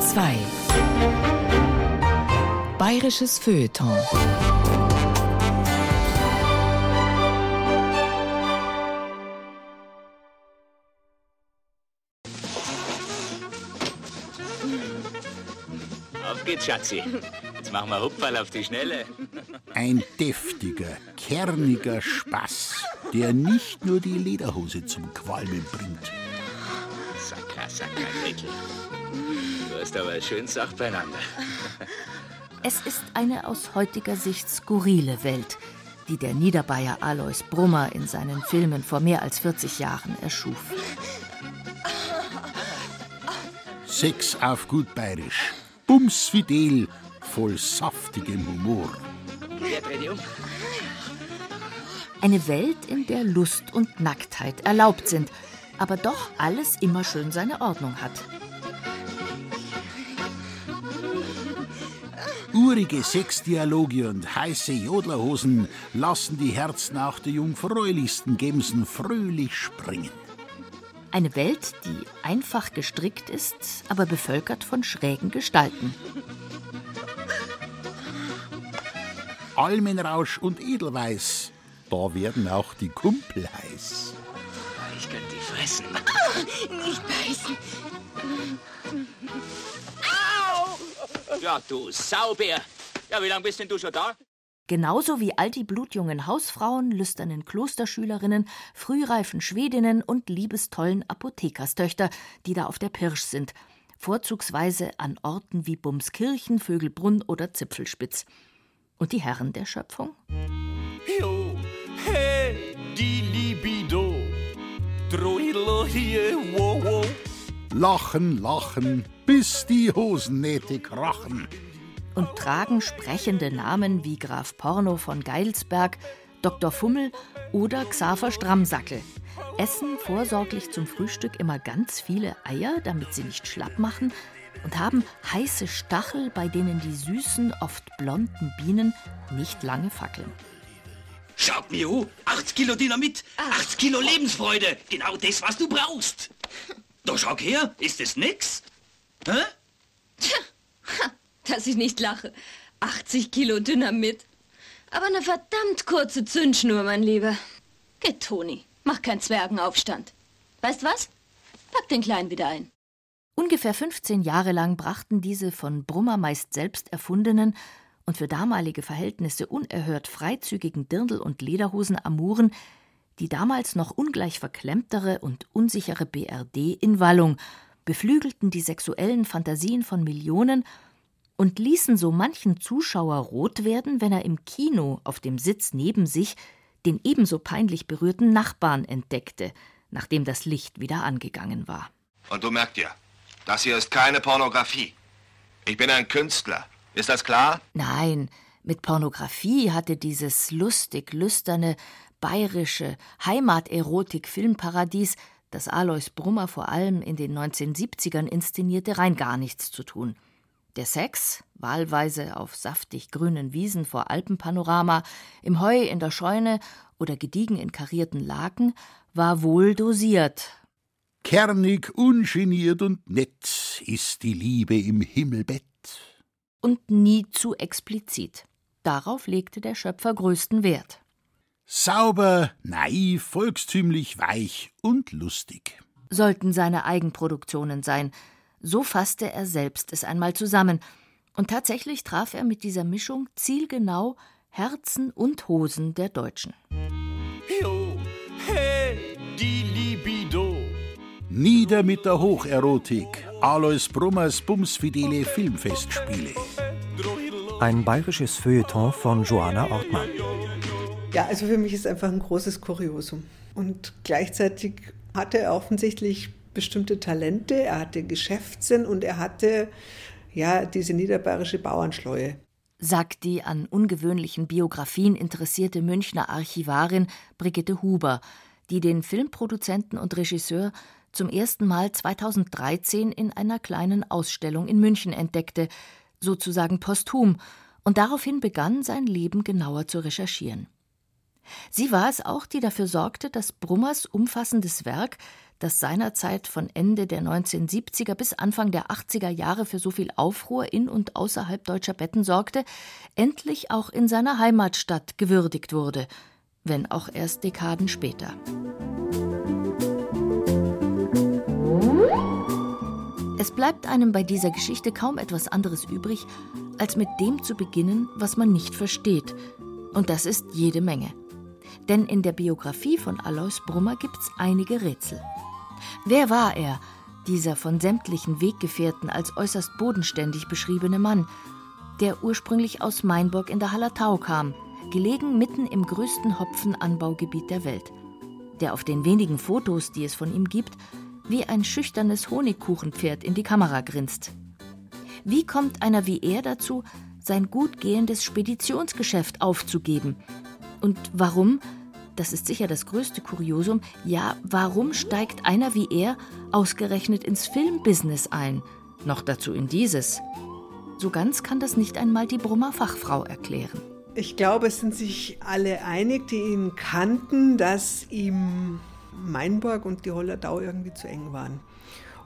Bayern 2 Bayerisches Feuilleton Auf geht's, Schatzi. Jetzt machen wir Hupferl auf die Schnelle. Ein deftiger, kerniger Spaß, der nicht nur die Lederhose zum Qualmen bringt. Sacka, Sacka, Gretel. Du hast aber eine schöne Sache beieinander. Es ist eine aus heutiger Sicht skurrile Welt, die der Niederbayer Alois Brummer in seinen Filmen vor mehr als 40 Jahren erschuf. Sex auf gut bayerisch. Bumsfidel, voll saftigem Humor. Um? Eine Welt, in der Lust und Nacktheit erlaubt sind, aber doch alles immer schön seine Ordnung hat. Urige Sexdialoge und heiße Jodlerhosen lassen die Herzen auch der jungfräulichsten Gemsen fröhlich springen. Eine Welt, die einfach gestrickt ist, aber bevölkert von schrägen Gestalten. Almenrausch und Edelweiß, da werden auch die Kumpel heiß. Ich könnte die fressen. Nicht beißen. Ja, du Saubär. Ja, wie lange bist denn du schon da? Genauso wie all die blutjungen Hausfrauen, lüsternen Klosterschülerinnen, frühreifen Schwedinnen und liebestollen Apothekerstöchter, die da auf der Pirsch sind, vorzugsweise an Orten wie Bumskirchen, Vögelbrunn oder Zipfelspitz. Und die Herren der Schöpfung? Jo, hey, die Libido. Droidlo hier, wow, wow. Lachen, lachen, bis die Hosennähte krachen. und tragen sprechende Namen wie Graf Porno von Geilsberg, Dr. Fummel oder Xaver Strammsackel. Essen vorsorglich zum Frühstück immer ganz viele Eier, damit sie nicht schlapp machen, und haben heiße Stachel, bei denen die süßen, oft blonden Bienen nicht lange fackeln. Schaut mir an, 80 Kilo Dynamit, 80 Kilo Lebensfreude, genau das, was du brauchst. Da schau her, ist das nix? Hä? Dass ich nicht lache. 80 Kilo Dynamit. Aber eine verdammt kurze Zündschnur, mein Lieber. Geht, Toni. Mach keinen Zwergenaufstand. Weißt was? Pack den Kleinen wieder ein. Ungefähr 15 Jahre lang brachten diese von Brummer meist selbst erfundenen und für damalige Verhältnisse unerhört freizügigen Dirndl- und Lederhosen-Amuren die damals noch ungleich verklemmtere und unsichere BRD in Wallung, beflügelten die sexuellen Fantasien von Millionen und ließen so manchen Zuschauer rot werden, wenn er im Kino auf dem Sitz neben sich den ebenso peinlich berührten Nachbarn entdeckte, nachdem das Licht wieder angegangen war. Und du merkt ja, das hier ist keine Pornografie. Ich bin ein Künstler. Ist das klar? Nein, mit Pornografie hatte dieses lustig lüsterne, bayerische Heimaterotik-Filmparadies, das Alois Brummer vor allem in den 1970ern inszenierte, rein gar nichts zu tun. Der Sex, wahlweise auf saftig grünen Wiesen vor Alpenpanorama, im Heu in der Scheune oder gediegen in karierten Laken, war wohl dosiert. Kernig, ungeniert und nett ist die Liebe im Himmelbett. Und nie zu explizit. Darauf legte der Schöpfer größten Wert. Sauber, naiv, volkstümlich, weich und lustig. Sollten seine Eigenproduktionen sein. So fasste er selbst es einmal zusammen. Und tatsächlich traf er mit dieser Mischung zielgenau Herzen und Hosen der Deutschen. Jo, hey, die Libido. Nieder mit der Hocherotik. Alois Brummers bumsfidele Filmfestspiele. Ein bayerisches Feuilleton von Joanna Ortmann. Ja, also für mich ist es einfach ein großes Kuriosum. Und gleichzeitig hatte er offensichtlich bestimmte Talente, er hatte Geschäftssinn und er hatte ja diese niederbayerische Bauernschleue. sagt die an ungewöhnlichen Biografien interessierte Münchner Archivarin Brigitte Huber, die den Filmproduzenten und Regisseur zum ersten Mal 2013 in einer kleinen Ausstellung in München entdeckte, sozusagen posthum, und daraufhin begann, sein Leben genauer zu recherchieren. Sie war es auch, die dafür sorgte, dass Brummers umfassendes Werk das seinerzeit von Ende der 1970er bis Anfang der 80er Jahre für so viel Aufruhr in und außerhalb deutscher Betten sorgte, endlich auch in seiner Heimatstadt gewürdigt wurde, wenn auch erst Dekaden später. Es bleibt einem bei dieser Geschichte kaum etwas anderes übrig, als mit dem zu beginnen, was man nicht versteht. Und das ist jede Menge. Denn in der Biografie von Alois Brummer gibt's einige Rätsel. Wer war er, dieser von sämtlichen Weggefährten als äußerst bodenständig beschriebene Mann, der ursprünglich aus Mainburg in der Hallertau kam, gelegen mitten im größten Hopfenanbaugebiet der Welt, der auf den wenigen Fotos, die es von ihm gibt, wie ein schüchternes Honigkuchenpferd in die Kamera grinst. Wie kommt einer wie er dazu, sein gut gehendes Speditionsgeschäft aufzugeben? Und warum, das ist sicher das größte Kuriosum, ja, warum steigt einer wie er ausgerechnet ins Filmbusiness ein? Noch dazu in dieses. So ganz kann das nicht einmal die Brummer Fachfrau erklären. Ich glaube, es sind sich alle einig, die ihn kannten, dass ihm Mainburg und die Hollertau irgendwie zu eng waren.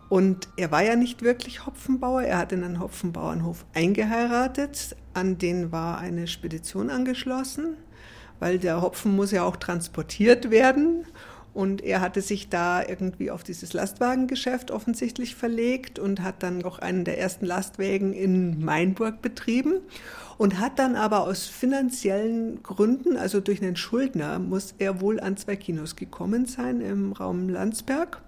Und er war ja nicht wirklich Hopfenbauer, er hat in einen Hopfenbauernhof eingeheiratet, an den war eine Spedition angeschlossen, weil der Hopfen muss ja auch transportiert werden. Und er hatte sich da irgendwie auf dieses Lastwagengeschäft offensichtlich verlegt und hat dann auch einen der ersten Lastwägen in Mainburg betrieben und hat dann aber aus finanziellen Gründen, also durch einen Schuldner, muss er wohl an zwei Kinos gekommen sein im Raum Landsberg.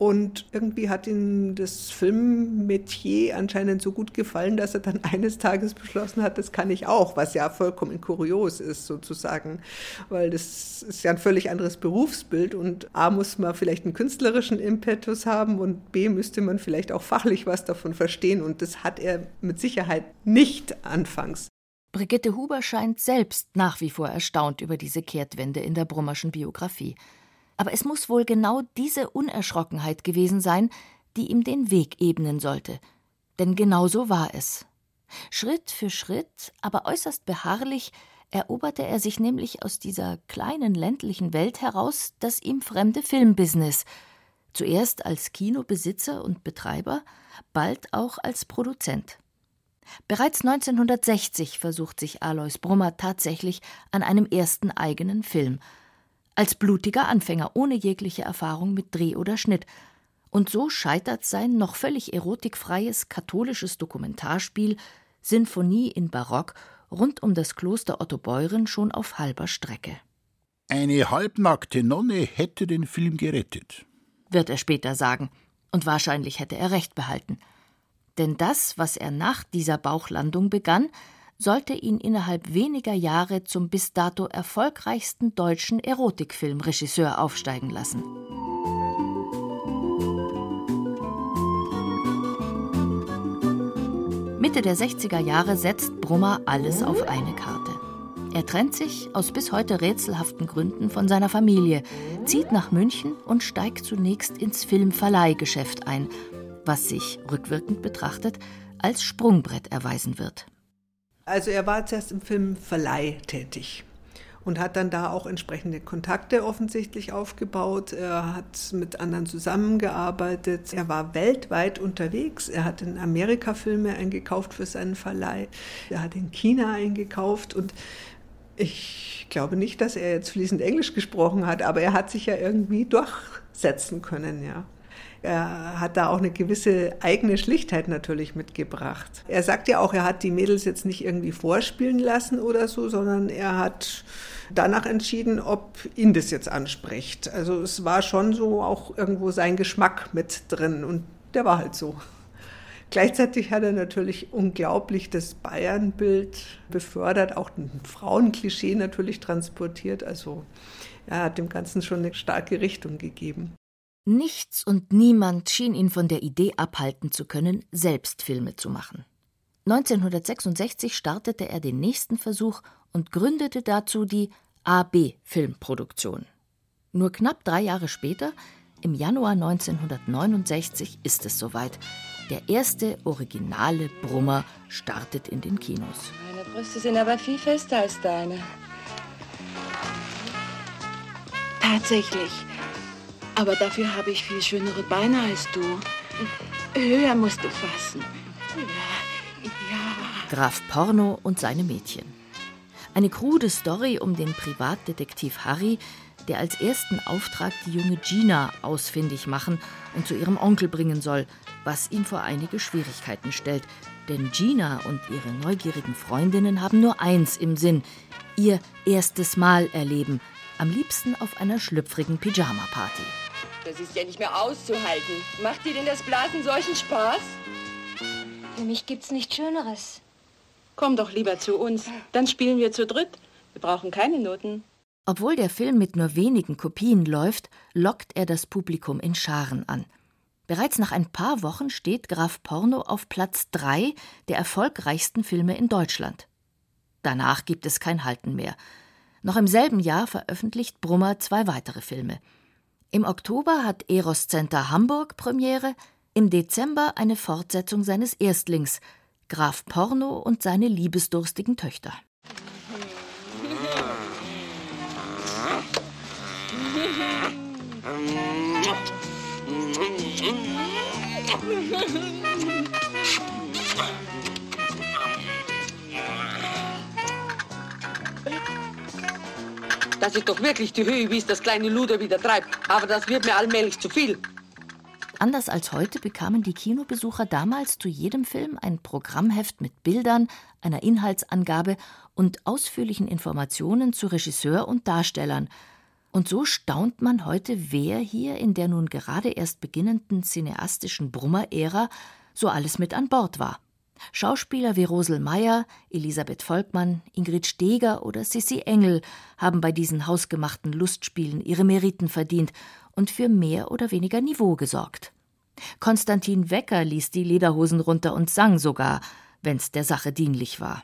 Und irgendwie hat ihm das Filmmetier anscheinend so gut gefallen, dass er dann eines Tages beschlossen hat, das kann ich auch, was ja vollkommen kurios ist sozusagen, weil das ist ja ein völlig anderes Berufsbild und A muss man vielleicht einen künstlerischen Impetus haben und B müsste man vielleicht auch fachlich was davon verstehen und das hat er mit Sicherheit nicht anfangs. Brigitte Huber scheint selbst nach wie vor erstaunt über diese Kehrtwende in der Brummerschen Biografie. Aber es muss wohl genau diese Unerschrockenheit gewesen sein, die ihm den Weg ebnen sollte. Denn genau so war es. Schritt für Schritt, aber äußerst beharrlich, eroberte er sich nämlich aus dieser kleinen ländlichen Welt heraus das ihm fremde Filmbusiness, zuerst als Kinobesitzer und Betreiber, bald auch als Produzent. Bereits 1960 versucht sich Alois Brummer tatsächlich an einem ersten eigenen Film – als blutiger Anfänger ohne jegliche Erfahrung mit Dreh oder Schnitt. Und so scheitert sein noch völlig erotikfreies katholisches Dokumentarspiel Sinfonie in Barock rund um das Kloster Otto Beuren schon auf halber Strecke. Eine halbnackte Nonne hätte den Film gerettet, wird er später sagen, und wahrscheinlich hätte er recht behalten. Denn das, was er nach dieser Bauchlandung begann, sollte ihn innerhalb weniger Jahre zum bis dato erfolgreichsten deutschen Erotikfilmregisseur aufsteigen lassen. Mitte der 60er Jahre setzt Brummer alles auf eine Karte. Er trennt sich aus bis heute rätselhaften Gründen von seiner Familie, zieht nach München und steigt zunächst ins Filmverleihgeschäft ein, was sich rückwirkend betrachtet als Sprungbrett erweisen wird. Also er war zuerst im Filmverleih tätig und hat dann da auch entsprechende Kontakte offensichtlich aufgebaut. Er hat mit anderen zusammengearbeitet. Er war weltweit unterwegs. Er hat in Amerika Filme eingekauft für seinen Verleih. Er hat in China eingekauft und ich glaube nicht, dass er jetzt fließend Englisch gesprochen hat, aber er hat sich ja irgendwie durchsetzen können, ja. Er hat da auch eine gewisse eigene Schlichtheit natürlich mitgebracht. Er sagt ja auch, er hat die Mädels jetzt nicht irgendwie vorspielen lassen oder so, sondern er hat danach entschieden, ob ihn das jetzt anspricht. Also es war schon so auch irgendwo sein Geschmack mit drin und der war halt so. Gleichzeitig hat er natürlich unglaublich das Bayernbild befördert, auch ein Frauenklischee natürlich transportiert. Also er hat dem Ganzen schon eine starke Richtung gegeben. Nichts und niemand schien ihn von der Idee abhalten zu können, selbst Filme zu machen. 1966 startete er den nächsten Versuch und gründete dazu die AB Filmproduktion. Nur knapp drei Jahre später, im Januar 1969, ist es soweit. Der erste originale Brummer startet in den Kinos. Meine Brüste sind aber viel fester als deine. Tatsächlich. Aber dafür habe ich viel schönere Beine als du. Höher musst du fassen. Ja, ja. Graf Porno und seine Mädchen. Eine krude Story um den Privatdetektiv Harry, der als ersten Auftrag die junge Gina ausfindig machen und zu ihrem Onkel bringen soll, was ihn vor einige Schwierigkeiten stellt. Denn Gina und ihre neugierigen Freundinnen haben nur eins im Sinn: ihr erstes Mal erleben, am liebsten auf einer schlüpfrigen Pyjama-Party. Das ist ja nicht mehr auszuhalten. Macht dir denn das Blasen solchen Spaß? Für mich gibt's nichts Schöneres. Komm doch lieber zu uns. Dann spielen wir zu dritt. Wir brauchen keine Noten. Obwohl der Film mit nur wenigen Kopien läuft, lockt er das Publikum in Scharen an. Bereits nach ein paar Wochen steht Graf Porno auf Platz 3 der erfolgreichsten Filme in Deutschland. Danach gibt es kein Halten mehr. Noch im selben Jahr veröffentlicht Brummer zwei weitere Filme. Im Oktober hat Eros Center Hamburg Premiere, im Dezember eine Fortsetzung seines Erstlings, Graf Porno und seine liebesdurstigen Töchter. Das ist doch wirklich die Höhe, wie es das kleine Luder wieder treibt. Aber das wird mir allmählich zu viel. Anders als heute bekamen die Kinobesucher damals zu jedem Film ein Programmheft mit Bildern, einer Inhaltsangabe und ausführlichen Informationen zu Regisseur und Darstellern. Und so staunt man heute, wer hier in der nun gerade erst beginnenden cineastischen Brummer-Ära so alles mit an Bord war. Schauspieler wie Rosel Meyer, Elisabeth Volkmann, Ingrid Steger oder Sissi Engel haben bei diesen hausgemachten Lustspielen ihre Meriten verdient und für mehr oder weniger Niveau gesorgt. Konstantin Wecker ließ die Lederhosen runter und sang sogar, wenn's der Sache dienlich war.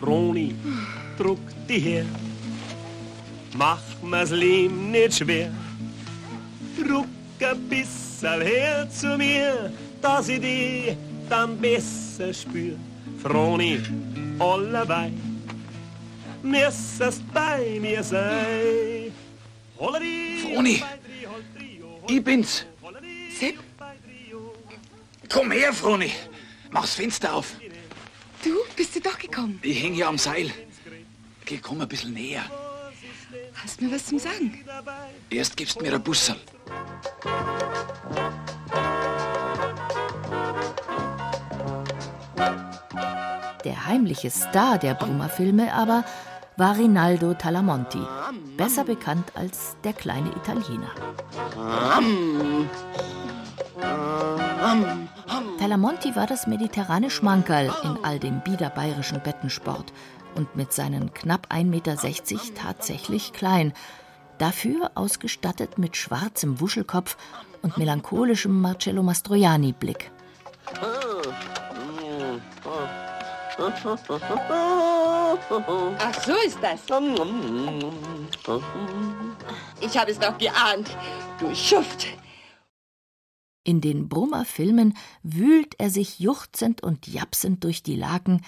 Froni, druck die her, mach mir's Leben nicht schwer. Druck ein bisschen her zu mir, dass ich dich dann besser spür. Froni, allebei, müsstest bei mir sein. Froni, ich bin's. Sepp? Komm her, Froni. Mach's Fenster auf. Du, bist du doch gekommen? Ich häng hier am Seil. Geh, komm ein bisschen näher. Hast mir was zum Sagen? Erst gibst mir ein Bussel. Der heimliche Star der Brummer-Filme aber war Rinaldo Talamonti, besser bekannt als der kleine Italiener. Talamonti war das mediterrane Schmankerl in all dem biederbayerischen Bettensport und mit seinen knapp 1,60 Meter tatsächlich klein, dafür ausgestattet mit schwarzem Wuschelkopf und melancholischem Marcello Mastroianni-Blick. Ach, so ist das. Ich habe es doch geahnt. Du Schuft. In den Brummer-Filmen wühlt er sich juchzend und japsend durch die Laken,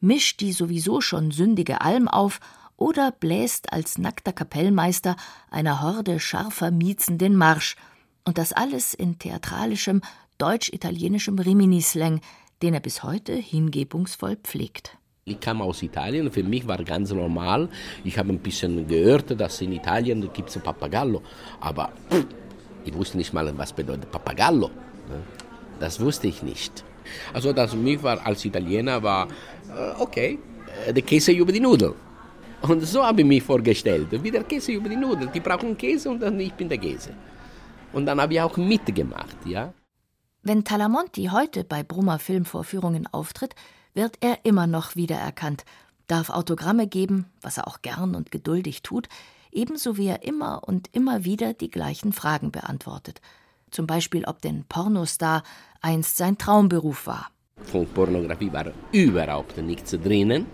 mischt die sowieso schon sündige Alm auf oder bläst als nackter Kapellmeister einer Horde scharfer Miezen den Marsch. Und das alles in theatralischem, deutsch-italienischem Rimini-Slang, den er bis heute hingebungsvoll pflegt. Ich kam aus Italien, für mich war ganz normal. Ich habe ein bisschen gehört, dass in Italien gibt es Papagallo, aber ich wusste nicht mal, was bedeutet Papagallo. Das wusste ich nicht. Also das für mich war als Italiener war äh, okay, äh, der Käse über die Nudel. Und so habe ich mich vorgestellt, wie der Käse über die Nudel. Die brauchen Käse und dann ich bin der Käse. Und dann habe ich auch mitgemacht, ja. Wenn Talamonti heute bei Brummer Filmvorführungen auftritt, wird er immer noch wiedererkannt, darf Autogramme geben, was er auch gern und geduldig tut, ebenso wie er immer und immer wieder die gleichen Fragen beantwortet. Zum Beispiel, ob denn Pornostar einst sein Traumberuf war. Von Pornografie war überhaupt nichts drinnen.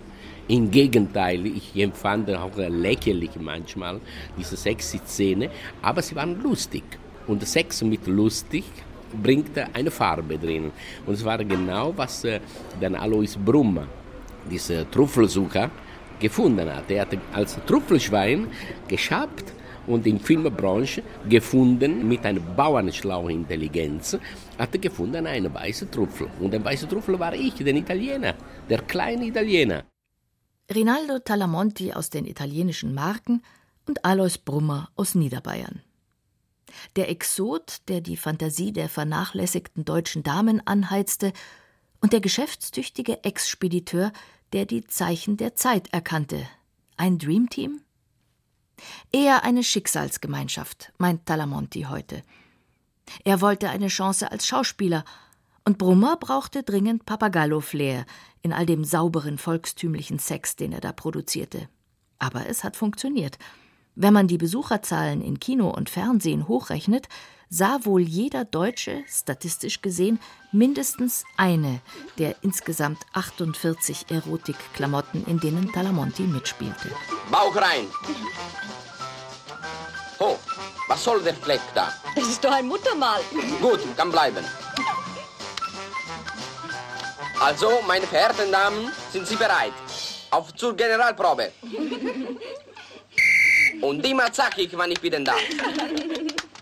Im Gegenteil, ich empfand auch lächerlich manchmal diese sexy Szene, aber sie waren lustig. Und Sex mit lustig bringt eine Farbe drin. Und es war genau, was äh, dann Alois Brummer dieser Trüffelsucher, gefunden hat. Er hat als Trüffelschwein geschabt und in Filmbranche gefunden mit einer bauernschlauen Intelligenz, hat er gefunden einen weißen Trüffel. Und der weiße Trüffel war ich, der Italiener, der kleine Italiener. Rinaldo Talamonti aus den italienischen Marken und Alois Brummer aus Niederbayern. Der Exot, der die Fantasie der vernachlässigten deutschen Damen anheizte, und der geschäftstüchtige Ex-Spediteur, der die Zeichen der Zeit erkannte. Ein Dreamteam? Eher eine Schicksalsgemeinschaft, meint Talamonti heute. Er wollte eine Chance als Schauspieler, und Brummer brauchte dringend Papagallo-Flair in all dem sauberen, volkstümlichen Sex, den er da produzierte. Aber es hat funktioniert. Wenn man die Besucherzahlen in Kino und Fernsehen hochrechnet, sah wohl jeder Deutsche, statistisch gesehen, mindestens eine der insgesamt 48 Erotikklamotten, in denen Talamonti mitspielte. Bauch rein! Oh, was soll der Fleck da? Das ist doch ein Muttermal. Gut, kann bleiben. Also, meine verehrten Damen, sind Sie bereit? Auf zur Generalprobe. Und immer zackig, wann ich bin da.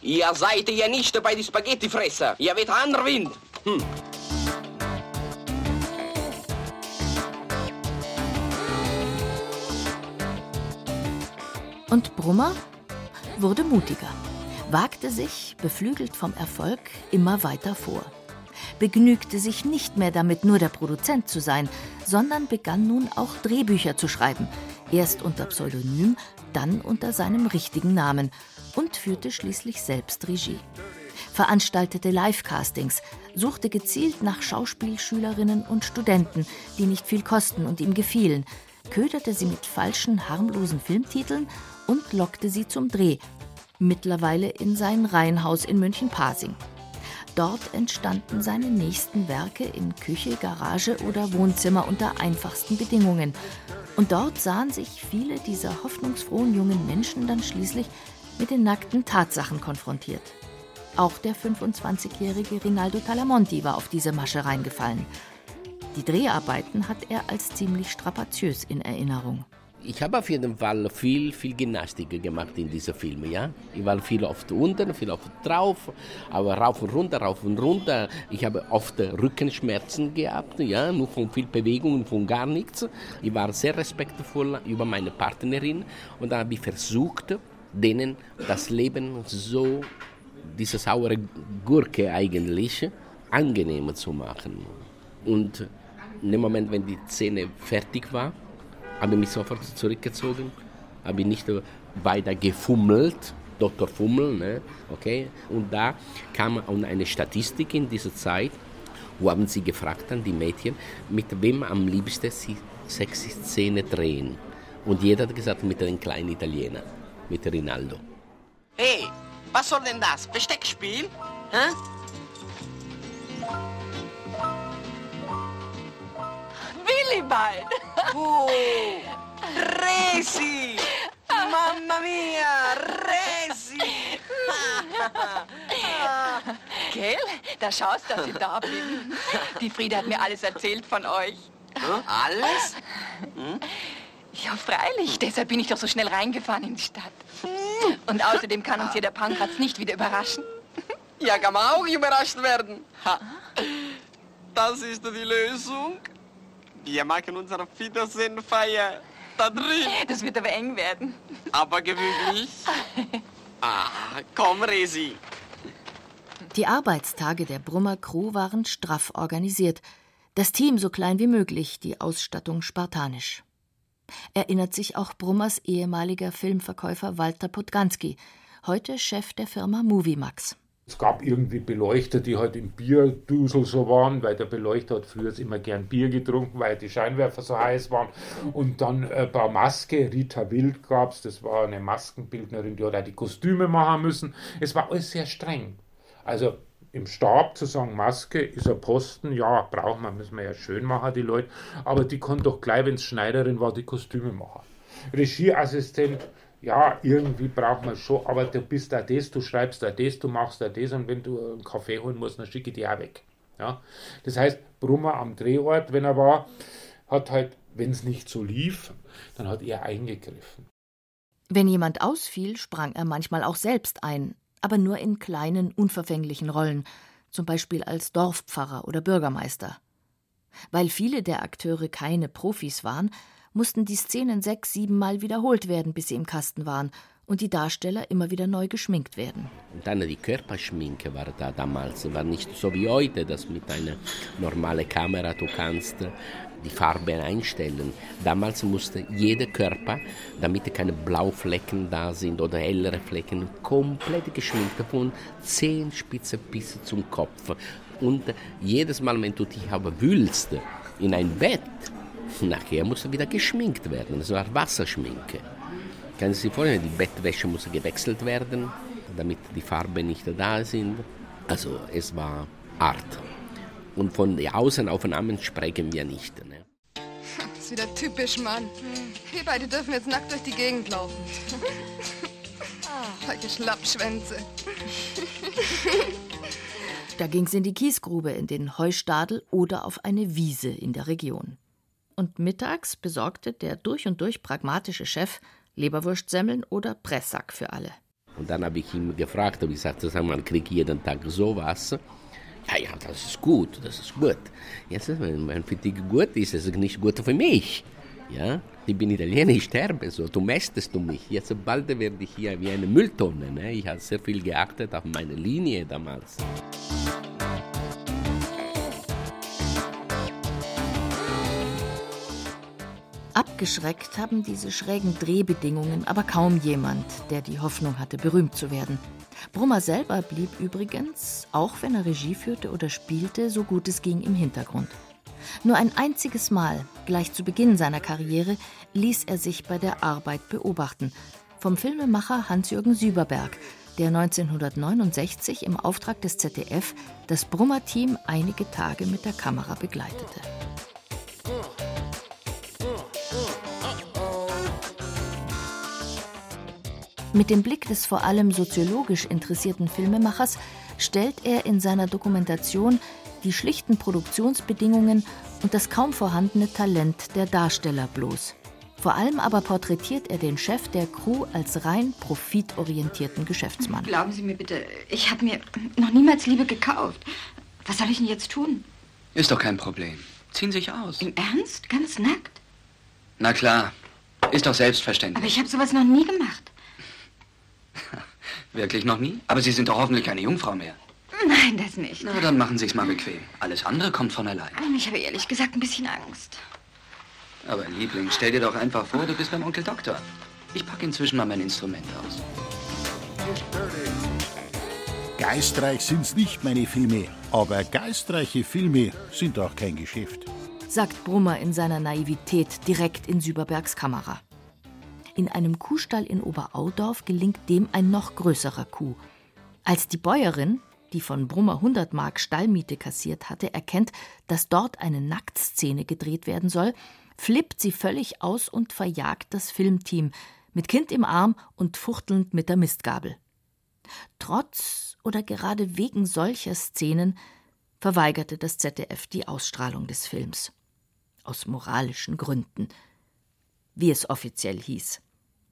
Ihr seid ja nicht bei die Spaghettifresser. Ihr weht anderer Wind. Hm. Und Brummer wurde mutiger, wagte sich, beflügelt vom Erfolg, immer weiter vor. Begnügte sich nicht mehr damit, nur der Produzent zu sein, sondern begann nun auch Drehbücher zu schreiben, erst unter Pseudonym, dann unter seinem richtigen Namen und führte schließlich selbst Regie. Veranstaltete Live-Castings, suchte gezielt nach Schauspielschülerinnen und Studenten, die nicht viel kosten und ihm gefielen, köderte sie mit falschen, harmlosen Filmtiteln und lockte sie zum Dreh, mittlerweile in sein Reihenhaus in München-Pasing. Dort entstanden seine nächsten Werke in Küche, Garage oder Wohnzimmer unter einfachsten Bedingungen. Und dort sahen sich viele dieser hoffnungsfrohen jungen Menschen dann schließlich mit den nackten Tatsachen konfrontiert. Auch der 25-jährige Rinaldo Talamonti war auf diese Masche reingefallen. Die Dreharbeiten hat er als ziemlich strapaziös in Erinnerung. Ich habe auf jeden Fall viel, viel Gymnastik gemacht in diesen Filmen, ja. Ich war viel oft unten, viel oft drauf, aber rauf und runter, rauf und runter. Ich habe oft Rückenschmerzen gehabt, ja, nur von viel Bewegung und von gar nichts. Ich war sehr respektvoll über meine Partnerin und da habe ich versucht, denen das Leben so, diese saure Gurke eigentlich, angenehmer zu machen. Und in dem Moment, wenn die Szene fertig war, habe mich sofort zurückgezogen, habe nicht weiter gefummelt, Dr. Fummel, ne? okay? Und da kam eine Statistik in dieser Zeit, wo haben sie gefragt an die Mädchen, mit wem am liebsten sie sexy Szene drehen. Und jeder hat gesagt, mit einem kleinen Italiener, mit Rinaldo. Hey, was soll denn das? Besteckspiel? Hä? Willibald! Oh, Resi! Mamma mia, Resi! Gell? Da schaust, dass ich da bin. Die Frieda hat mir alles erzählt von euch. Hm? Alles? Hm? Ja, freilich. Deshalb bin ich doch so schnell reingefahren in die Stadt. Und außerdem kann uns hier der Pankratz nicht wieder überraschen. Ja, kann man auch überrascht werden. Das ist die Lösung. Wir machen unsere Wiedersehenfeier da drin. Das wird aber eng werden. Aber gemütlich. Ah, komm, Resi. Die Arbeitstage der Brummer Crew waren straff organisiert. Das Team so klein wie möglich, die Ausstattung spartanisch. Erinnert sich auch Brummers ehemaliger Filmverkäufer Walter Podganski, heute Chef der Firma Moviemax. Es gab irgendwie Beleuchter, die halt im Bierdusel so waren, weil der Beleuchter hat früher immer gern Bier getrunken, weil die Scheinwerfer so heiß waren. Und dann ein paar Maske, Rita Wild gab es, das war eine Maskenbildnerin, die hat auch die Kostüme machen müssen. Es war alles sehr streng. Also im Stab zu sagen, Maske ist ein Posten, ja, braucht man, müssen wir ja schön machen, die Leute. Aber die konnten doch gleich, wenn es Schneiderin war, die Kostüme machen. Regieassistent, ja, irgendwie braucht man schon, aber du bist da das, du schreibst da das, du machst da das und wenn du einen Kaffee holen musst, dann schicke ich dich auch weg. Ja? Das heißt, Brummer am Drehort, wenn er war, hat halt wenn es nicht so lief, dann hat er eingegriffen. Wenn jemand ausfiel, sprang er manchmal auch selbst ein, aber nur in kleinen, unverfänglichen Rollen, zum Beispiel als Dorfpfarrer oder Bürgermeister. Weil viele der Akteure keine Profis waren, mussten die Szenen sechs, siebenmal wiederholt werden, bis sie im Kasten waren und die Darsteller immer wieder neu geschminkt werden. Und dann die Körperschminke war da damals, war nicht so wie heute, dass mit einer normalen Kamera du kannst die Farbe einstellen. Damals musste jeder Körper, damit keine Blauflecken da sind oder hellere Flecken, komplett geschminkt von Zehenspitze bis zum Kopf. Und jedes Mal, wenn du dich aber wühlst in ein Bett, nachher musste wieder geschminkt werden. Das war Wasserschminke. Können Sie sich vorstellen, die Bettwäsche musste gewechselt werden, damit die Farben nicht da sind. Also es war Art. Und von den Außenaufnahmen sprechen wir nicht. Ne? Das ist wieder typisch, Mann. Wir beide dürfen jetzt nackt durch die Gegend laufen. Ah, solche Schlappschwänze. Da ging's in die Kiesgrube, in den Heustadel oder auf eine Wiese in der Region. Und mittags besorgte der durch und durch pragmatische Chef Leberwurstsemmeln oder Pressack für alle. Und dann habe ich ihn gefragt, ich gesagt, sag mal, kriege ich jeden Tag sowas? Ja, ja, das ist gut, das ist gut. Jetzt, wenn man für dich gut ist, ist es nicht gut für mich. Ja, ich bin Italiener, ich sterbe so, du mästest du mich. Jetzt bald werde ich hier wie eine Mülltonne. Ne? Ich habe sehr viel geachtet auf meine Linie damals. Abgeschreckt haben diese schrägen Drehbedingungen aber kaum jemand, der die Hoffnung hatte, berühmt zu werden. Brummer selber blieb übrigens, auch wenn er Regie führte oder spielte, so gut es ging im Hintergrund. Nur ein einziges Mal, gleich zu Beginn seiner Karriere, ließ er sich bei der Arbeit beobachten. Vom Filmemacher Hans-Jürgen Süberberg, der 1969 im Auftrag des ZDF das Brummer-Team einige Tage mit der Kamera begleitete. Mit dem Blick des vor allem soziologisch interessierten Filmemachers stellt er in seiner Dokumentation die schlichten Produktionsbedingungen und das kaum vorhandene Talent der Darsteller bloß. Vor allem aber porträtiert er den Chef der Crew als rein profitorientierten Geschäftsmann. Glauben Sie mir bitte, ich habe mir noch niemals Liebe gekauft. Was soll ich denn jetzt tun? Ist doch kein Problem. Ziehen Sie sich aus. Im Ernst? Ganz nackt? Na klar. Ist doch selbstverständlich. Aber ich habe sowas noch nie gemacht. Wirklich noch nie? Aber Sie sind doch hoffentlich keine Jungfrau mehr. Nein, das nicht. Na, dann machen Sie es mal bequem. Alles andere kommt von allein. Ich habe ehrlich gesagt ein bisschen Angst. Aber Liebling, stell dir doch einfach vor, du bist beim Onkel Doktor. Ich packe inzwischen mal mein Instrument aus. Geistreich sind's nicht meine Filme, aber geistreiche Filme sind auch kein Geschäft. Sagt Brummer in seiner Naivität direkt in Süberbergs Kamera. In einem Kuhstall in Oberaudorf gelingt dem ein noch größerer Kuh. Als die Bäuerin, die von Brummer 100 Mark Stallmiete kassiert hatte, erkennt, dass dort eine Nacktszene gedreht werden soll, flippt sie völlig aus und verjagt das Filmteam, mit Kind im Arm und fuchtelnd mit der Mistgabel. Trotz oder gerade wegen solcher Szenen verweigerte das ZDF die Ausstrahlung des Films. Aus moralischen Gründen, wie es offiziell hieß.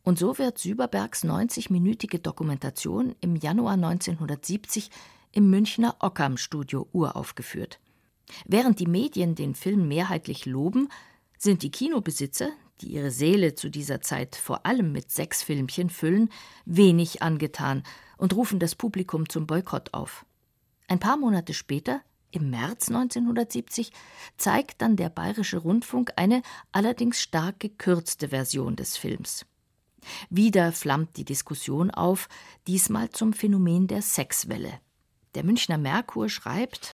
Und so wird Süberbergs 90-minütige Dokumentation im Januar 1970 im Münchner Ockam-Studio uraufgeführt. Während die Medien den Film mehrheitlich loben, sind die Kinobesitzer, die ihre Seele zu dieser Zeit vor allem mit Sexfilmchen füllen, wenig angetan und rufen das Publikum zum Boykott auf. Ein paar Monate später, im März 1970, zeigt dann der Bayerische Rundfunk eine allerdings stark gekürzte Version des Films. Wieder flammt die Diskussion auf, diesmal zum Phänomen der Sexwelle. Der Münchner Merkur schreibt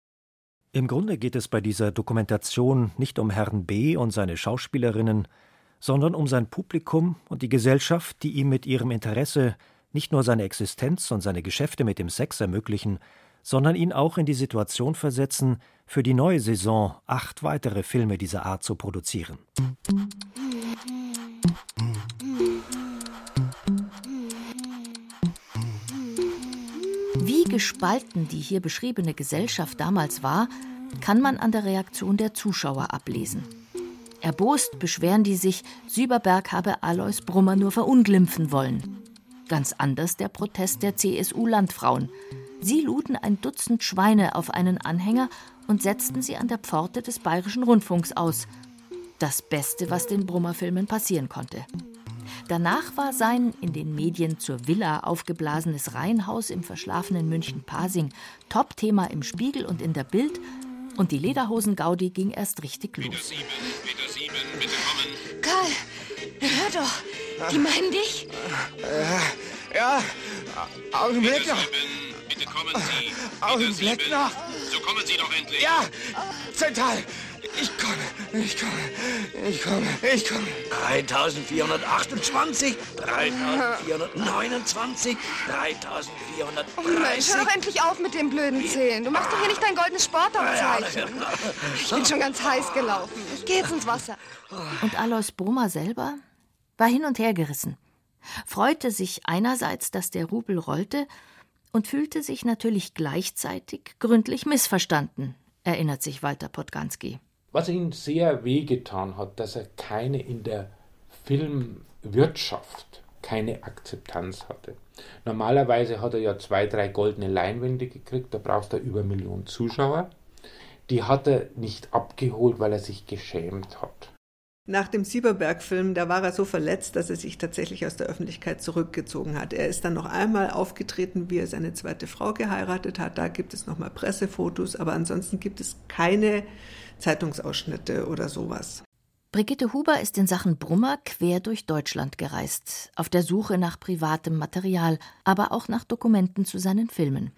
Im Grunde geht es bei dieser Dokumentation nicht um Herrn B. und seine Schauspielerinnen, sondern um sein Publikum und die Gesellschaft, die ihm mit ihrem Interesse nicht nur seine Existenz und seine Geschäfte mit dem Sex ermöglichen, sondern ihn auch in die Situation versetzen, für die neue Saison acht weitere Filme dieser Art zu produzieren. Gespalten die hier beschriebene Gesellschaft damals war, kann man an der Reaktion der Zuschauer ablesen. Erbost beschweren die sich, Süberberg habe Alois Brummer nur verunglimpfen wollen. Ganz anders der Protest der CSU-Landfrauen. Sie luden ein Dutzend Schweine auf einen Anhänger und setzten sie an der Pforte des Bayerischen Rundfunks aus. Das Beste, was den Brummer-Filmen passieren konnte. Danach war sein in den Medien zur Villa aufgeblasenes Reihenhaus im verschlafenen München-Pasing Top-Thema im Spiegel und in der Bild und die Lederhosen-Gaudi ging erst richtig los. Karl, hör doch, die meinen dich? Äh, ja, Augenblick noch. Bitte kommen Sie. Augenblick noch. So kommen Sie doch endlich. Ja, zentral. Ich komme, ich komme, ich komme, ich komme. 3428, 3429, 3430. Oh Mensch, hör doch endlich auf mit dem blöden Zählen. Du machst doch hier nicht dein goldenes Sportabzeichen. Ich bin schon ganz heiß gelaufen. Ich geh jetzt ins Wasser. Und Alois Brummer selber war hin und her gerissen. Freute sich einerseits, dass der Rubel rollte, und fühlte sich natürlich gleichzeitig gründlich missverstanden, erinnert sich Walter Podganski. Was ihm sehr wehgetan hat, dass er keine in der Filmwirtschaft keine Akzeptanz hatte. Normalerweise hat er ja zwei, drei goldene Leinwände gekriegt, da brauchst du über eine Million Zuschauer. Die hat er nicht abgeholt, weil er sich geschämt hat. Nach dem Sieberberg-Film, da war er so verletzt, dass er sich tatsächlich aus der Öffentlichkeit zurückgezogen hat. Er ist dann noch einmal aufgetreten, wie er seine zweite Frau geheiratet hat. Da gibt es nochmal Pressefotos, aber ansonsten gibt es keine Zeitungsausschnitte oder sowas. Brigitte Huber ist in Sachen Brummer quer durch Deutschland gereist, auf der Suche nach privatem Material, aber auch nach Dokumenten zu seinen Filmen.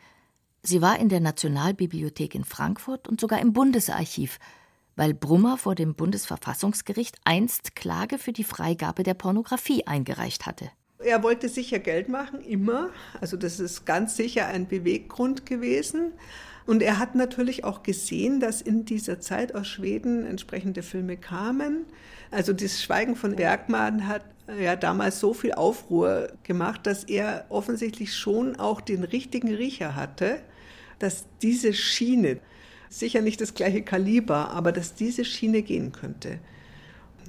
Sie war in der Nationalbibliothek in Frankfurt und sogar im Bundesarchiv, weil Brummer vor dem Bundesverfassungsgericht einst Klage für die Freigabe der Pornografie eingereicht hatte. Er wollte sicher Geld machen, immer. Also das ist ganz sicher ein Beweggrund gewesen. Und er hat natürlich auch gesehen, dass in dieser Zeit aus Schweden entsprechende Filme kamen. Also das Schweigen von Bergmann hat ja damals so viel Aufruhr gemacht, dass er offensichtlich schon auch den richtigen Riecher hatte, dass diese Schiene, sicher nicht das gleiche Kaliber, aber dass diese Schiene gehen könnte.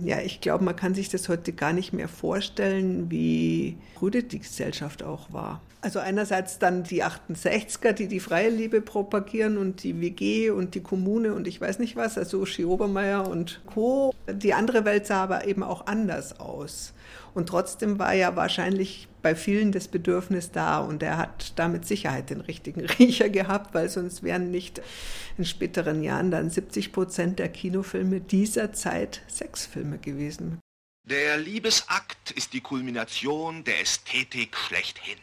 Ja, ich glaube, man kann sich das heute gar nicht mehr vorstellen, wie rüde die Gesellschaft auch war. Also einerseits dann die 68er, die die freie Liebe propagieren und die WG und die Kommune und ich weiß nicht was, also Uschi Obermeier und Co. Die andere Welt sah aber eben auch anders aus. Und trotzdem war ja wahrscheinlich bei vielen das Bedürfnis da und er hat da mit Sicherheit den richtigen Riecher gehabt, weil sonst wären nicht in späteren Jahren dann 70 Prozent der Kinofilme dieser Zeit Sexfilme gewesen. Der Liebesakt ist die Kulmination der Ästhetik schlechthin.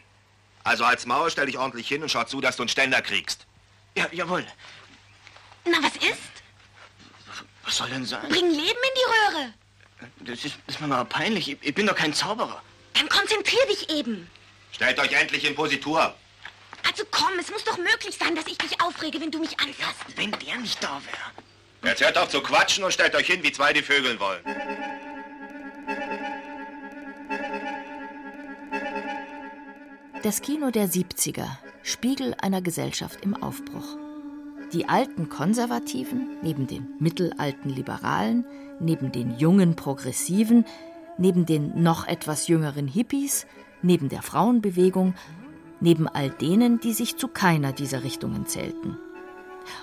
Also als Mauer stell dich ordentlich hin und schau zu, dass du einen Ständer kriegst. Ja, jawohl. Na, was ist? Was soll denn sein? Bring Leben in die Röhre. Das ist, ist mir aber peinlich. Ich, ich bin doch kein Zauberer. Dann konzentrier dich eben. Stellt euch endlich in Positur. Also komm, es muss doch möglich sein, dass ich dich aufrege, wenn du mich anfasst. Wenn der nicht da wäre. Jetzt hört auf zu quatschen und stellt euch hin, wie zwei die Vögeln wollen. Das Kino der 70er, Spiegel einer Gesellschaft im Aufbruch. Die alten Konservativen, neben den mittelalten Liberalen, neben den jungen Progressiven, neben den noch etwas jüngeren Hippies, neben der Frauenbewegung, neben all denen, die sich zu keiner dieser Richtungen zählten.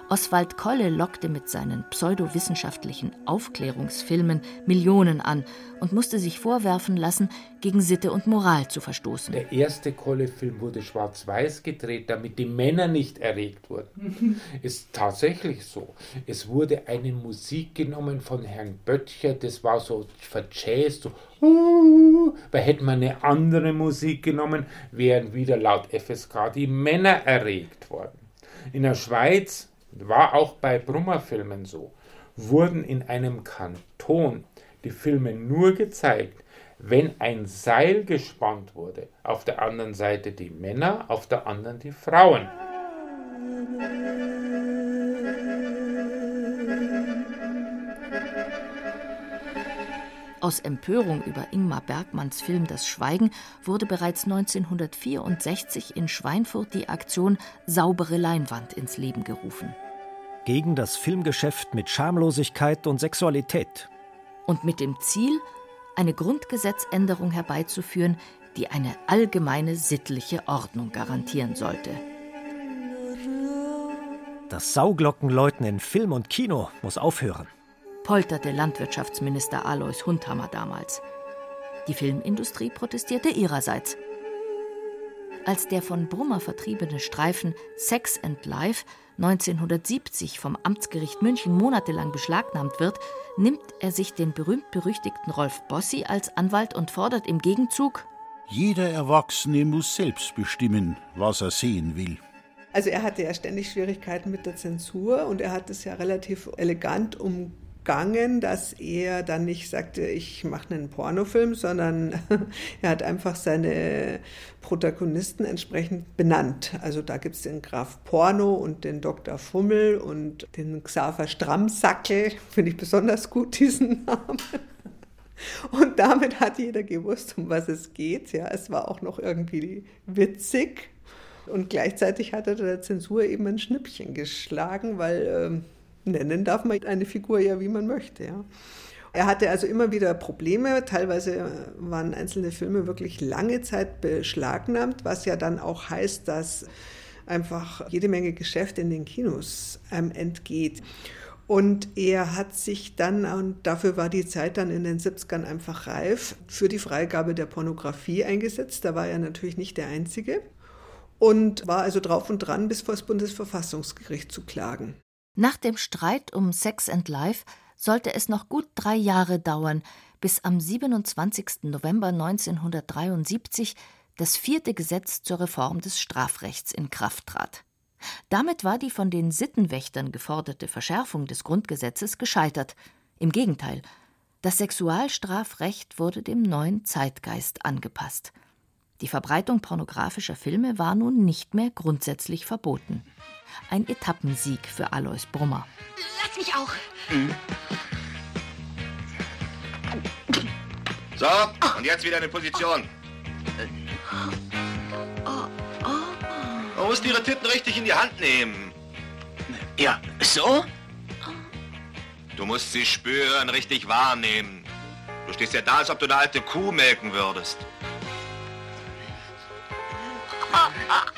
Oswald Kolle lockte mit seinen pseudowissenschaftlichen Aufklärungsfilmen Millionen an und musste sich vorwerfen lassen, gegen Sitte und Moral zu verstoßen. Der erste Kolle-Film wurde schwarz-weiß gedreht, damit die Männer nicht erregt wurden. Ist tatsächlich so. Es wurde eine Musik genommen von Herrn Böttcher, das war so verjazzt, so weil hätte man eine andere Musik genommen, wären wieder laut FSK die Männer erregt worden. In der Schweiz war auch bei Brummer-Filmen so, wurden in einem Kanton die Filme nur gezeigt, wenn ein Seil gespannt wurde. Auf der anderen Seite die Männer, auf der anderen die Frauen. Aus Empörung über Ingmar Bergmanns Film Das Schweigen wurde bereits 1964 in Schweinfurt die Aktion Saubere Leinwand ins Leben gerufen. Gegen das Filmgeschäft mit Schamlosigkeit und Sexualität. und mit dem Ziel, eine Grundgesetzänderung herbeizuführen, die eine allgemeine sittliche Ordnung garantieren sollte. Das Sauglockenläuten in Film und Kino muss aufhören, polterte Landwirtschaftsminister Alois Hundhammer damals. Die Filmindustrie protestierte ihrerseits. Als der von Brummer vertriebene Streifen Sex and Life 1970 vom Amtsgericht München monatelang beschlagnahmt wird, nimmt er sich den berühmt-berüchtigten Rolf Bossi als Anwalt und fordert im Gegenzug Jeder Erwachsene muss selbst bestimmen, was er sehen will. Also er hatte ja ständig Schwierigkeiten mit der Zensur und er hat es ja relativ elegant umgangen, dass er dann nicht sagte, ich mache einen Pornofilm, sondern er hat einfach seine Protagonisten entsprechend benannt. Also da gibt es den Graf Porno und den Dr. Fummel und den Xaver Strammsackel, finde ich besonders gut, diesen Namen. Und damit hat jeder gewusst, um was es geht. Ja, es war auch noch irgendwie witzig. Und gleichzeitig hat er der Zensur eben ein Schnippchen geschlagen, weil äh, nennen darf man eine Figur ja, wie man möchte. Ja. Er hatte also immer wieder Probleme. Teilweise waren einzelne Filme wirklich lange Zeit beschlagnahmt, was ja dann auch heißt, dass einfach jede Menge Geschäft in den Kinos ähm, entgeht. Und er hat sich dann, und dafür war die Zeit dann in den 70ern einfach reif, für die Freigabe der Pornografie eingesetzt. Da war er natürlich nicht der Einzige und war also drauf und dran, bis vor das Bundesverfassungsgericht zu klagen. Nach dem Streit um Sex and Life sollte es noch gut drei Jahre dauern, bis am 27. November 1973 das vierte Gesetz zur Reform des Strafrechts in Kraft trat. Damit war die von den Sittenwächtern geforderte Verschärfung des Grundgesetzes gescheitert. Im Gegenteil, das Sexualstrafrecht wurde dem neuen Zeitgeist angepasst. Die Verbreitung pornografischer Filme war nun nicht mehr grundsätzlich verboten. Ein Etappensieg für Alois Brummer. Lass mich auch. Mhm. So, und jetzt wieder eine Position. Man muss ihre Titten richtig in die Hand nehmen. Ja, so? Du musst sie spüren, richtig wahrnehmen. Du stehst ja da, als ob du eine alte Kuh melken würdest. Oh, oh,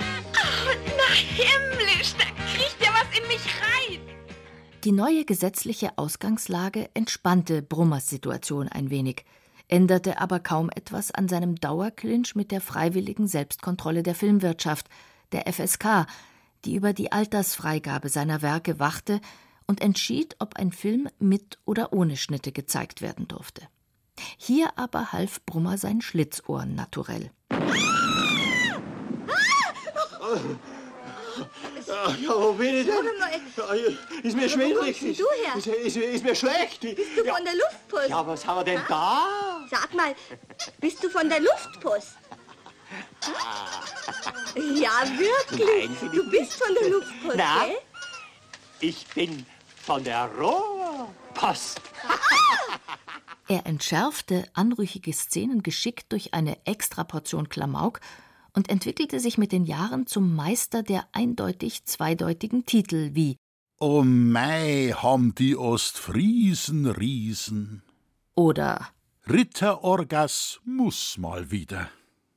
na himmlisch, da kriegt ja was in mich rein. Die neue gesetzliche Ausgangslage entspannte Brummers Situation ein wenig, änderte aber kaum etwas an seinem Dauerclinch mit der freiwilligen Selbstkontrolle der Filmwirtschaft, der FSK, die über die Altersfreigabe seiner Werke wachte und entschied, ob ein Film mit oder ohne Schnitte gezeigt werden durfte. Hier aber half Brummer sein Schlitzohren naturell. Ja, ja, wo bin ich denn? Ja, ist mir schwindelig. Wo kommst du her? Ist, ist, ist mir schlecht. Bist du ja. von der Luftpost? Ja, was haben wir denn da? Sag mal, bist du von der Luftpost? Ja, wirklich. Nein, du bist von der Luftpost, Na? gell? Ich bin von der Rohrpost. Er entschärfte anrüchige Szenen geschickt durch eine Extraportion Klamauk und entwickelte sich mit den Jahren zum Meister der eindeutig zweideutigen Titel wie Oh mei, haben die Ostfriesen Riesen. oder Ritterorgas muss mal wieder.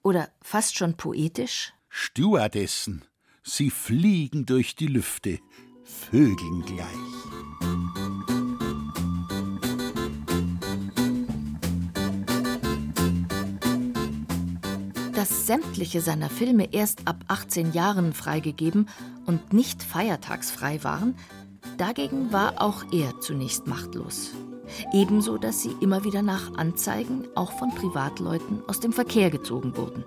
oder fast schon poetisch Stewardessen, sie fliegen durch die Lüfte, Vögeln gleich. Dass sämtliche seiner Filme erst ab 18 Jahren freigegeben und nicht feiertagsfrei waren, dagegen war auch er zunächst machtlos. Ebenso, dass sie immer wieder nach Anzeigen auch von Privatleuten aus dem Verkehr gezogen wurden.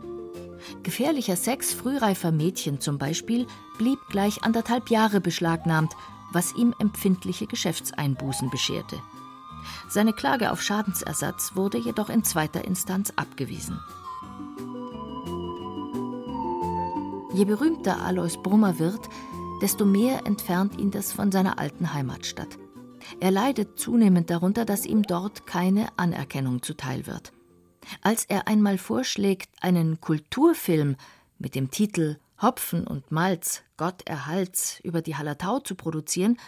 Gefährlicher Sex frühreifer Mädchen zum Beispiel blieb gleich anderthalb Jahre beschlagnahmt, was ihm empfindliche Geschäftseinbußen bescherte. Seine Klage auf Schadensersatz wurde jedoch in zweiter Instanz abgewiesen. Je berühmter Alois Brummer wird, desto mehr entfernt ihn das von seiner alten Heimatstadt. Er leidet zunehmend darunter, dass ihm dort keine Anerkennung zuteil wird. Als er einmal vorschlägt, einen Kulturfilm mit dem Titel Hopfen und Malz, Gott erhalt's über die Hallertau zu produzieren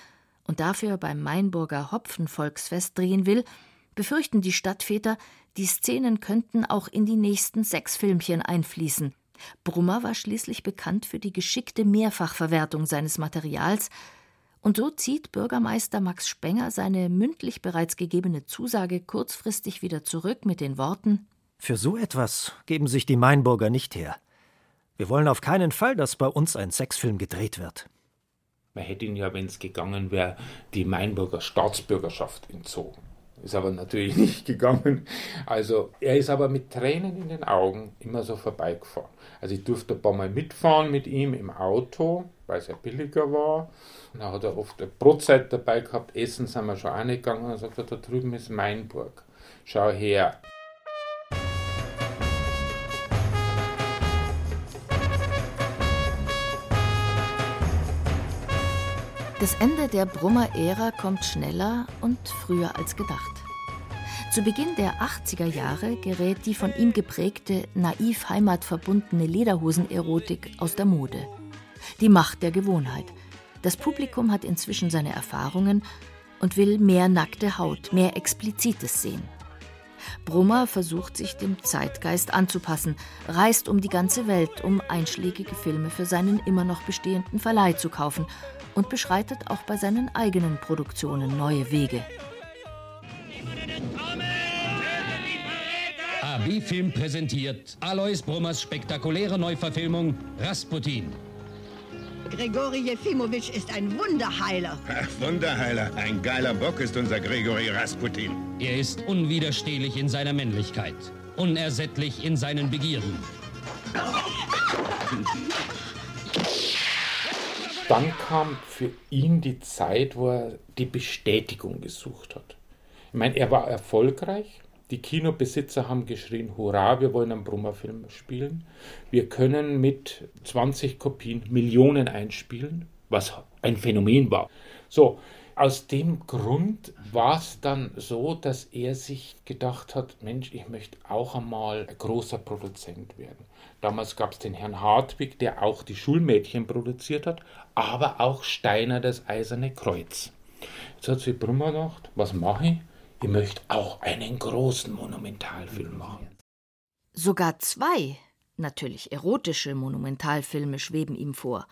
und dafür beim Mainburger Hopfenvolksfest drehen will, befürchten die Stadtväter, die Szenen könnten auch in die nächsten sechs Filmchen einfließen. Brummer war schließlich bekannt für die geschickte Mehrfachverwertung seines Materials, und so zieht Bürgermeister Max Spenger seine mündlich bereits gegebene Zusage kurzfristig wieder zurück mit den Worten Für so etwas geben sich die Mainburger nicht her. Wir wollen auf keinen Fall, dass bei uns ein Sexfilm gedreht wird. Man hätte ihn ja, wenn es gegangen wäre, die Mainburger Staatsbürgerschaft entzogen. Ist aber natürlich nicht gegangen. Also er ist aber mit Tränen in den Augen immer so vorbeigefahren. Also ich durfte ein paar Mal mitfahren mit ihm im Auto, weil es ja billiger war. Und da hat er oft eine Brotzeit dabei gehabt. Essen sind wir schon reingegangen und er sagt, da drüben ist Mainburg. Schau her. Das Ende der Brummer-Ära kommt schneller und früher als gedacht. Zu Beginn der 80er Jahre gerät die von ihm geprägte, naiv heimatverbundene Lederhosen-Erotik aus der Mode. Die Macht der Gewohnheit. Das Publikum hat inzwischen seine Erfahrungen und will mehr nackte Haut, mehr Explizites sehen. Brummer versucht sich dem Zeitgeist anzupassen, reist um die ganze Welt, um einschlägige Filme für seinen immer noch bestehenden Verleih zu kaufen und beschreitet auch bei seinen eigenen Produktionen neue Wege. AB-Film präsentiert Alois Brummers spektakuläre Neuverfilmung Rasputin. Grigori Jefimowitsch ist ein Wunderheiler. Ach, Wunderheiler. Ein geiler Bock ist unser Grigori Rasputin. Er ist unwiderstehlich in seiner Männlichkeit, unersättlich in seinen Begierden. Dann kam für ihn die Zeit, wo er die Bestätigung gesucht hat. Ich meine, er war erfolgreich. Die Kinobesitzer haben geschrien, hurra, wir wollen einen Brummer-Film spielen. Wir können mit 20 Kopien Millionen einspielen, was ein Phänomen war. So, aus dem Grund war es dann so, dass er sich gedacht hat, Mensch, ich möchte auch einmal ein großer Produzent werden. Damals gab es den Herrn Hartwig, der auch die Schulmädchen produziert hat, aber auch Steiner das Eiserne Kreuz. Jetzt hat sich Brummer gedacht, was mache ich? Ich möchte auch einen großen Monumentalfilm machen. Sogar zwei, natürlich erotische Monumentalfilme schweben ihm vor.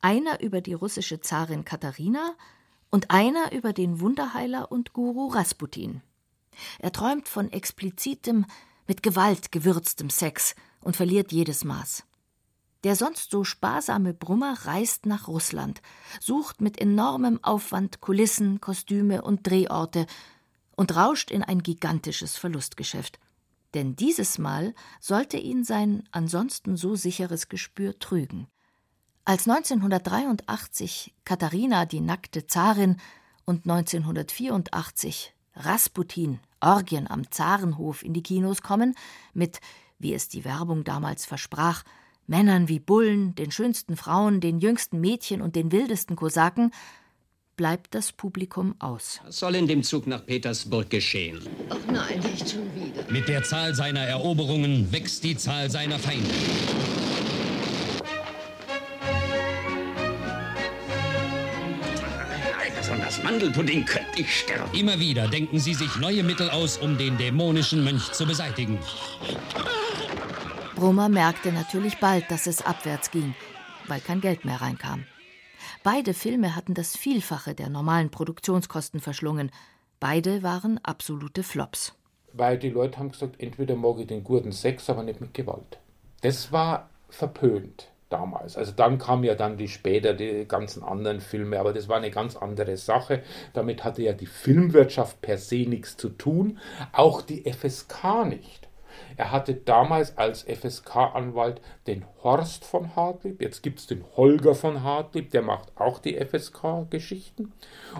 Einer über die russische Zarin Katharina und einer über den Wunderheiler und Guru Rasputin. Er träumt von explizitem, mit Gewalt gewürztem Sex und verliert jedes Maß. Der sonst so sparsame Brummer reist nach Russland, sucht mit enormem Aufwand Kulissen, Kostüme und Drehorte und rauscht in ein gigantisches Verlustgeschäft. Denn dieses Mal sollte ihn sein ansonsten so sicheres Gespür trügen. Als 1983 Katharina die nackte Zarin und 1984 Rasputin Orgien am Zarenhof in die Kinos kommen, mit, wie es die Werbung damals versprach, Männern wie Bullen, den schönsten Frauen, den jüngsten Mädchen und den wildesten Kosaken, bleibt das Publikum aus. Was soll in dem Zug nach Petersburg geschehen? Ach nein, nicht schon wieder. Mit der Zahl seiner Eroberungen wächst die Zahl seiner Feinde. Besonders Mandelpudding könnte ich sterben. Immer wieder denken sie sich neue Mittel aus, um den dämonischen Mönch zu beseitigen. Brummer merkte natürlich bald, dass es abwärts ging, weil kein Geld mehr reinkam. Beide Filme hatten das Vielfache der normalen Produktionskosten verschlungen. Beide waren absolute Flops. Weil die Leute haben gesagt, entweder mag ich den guten Sex, aber nicht mit Gewalt. Das war verpönt damals. Also dann kamen ja dann die später die ganzen anderen Filme, aber das war eine ganz andere Sache. Damit hatte ja die Filmwirtschaft per se nichts zu tun, auch die FSK nicht. Er hatte damals als FSK-Anwalt den Horst von Hartlieb, jetzt gibt es den Holger von Hartlieb, der macht auch die FSK-Geschichten.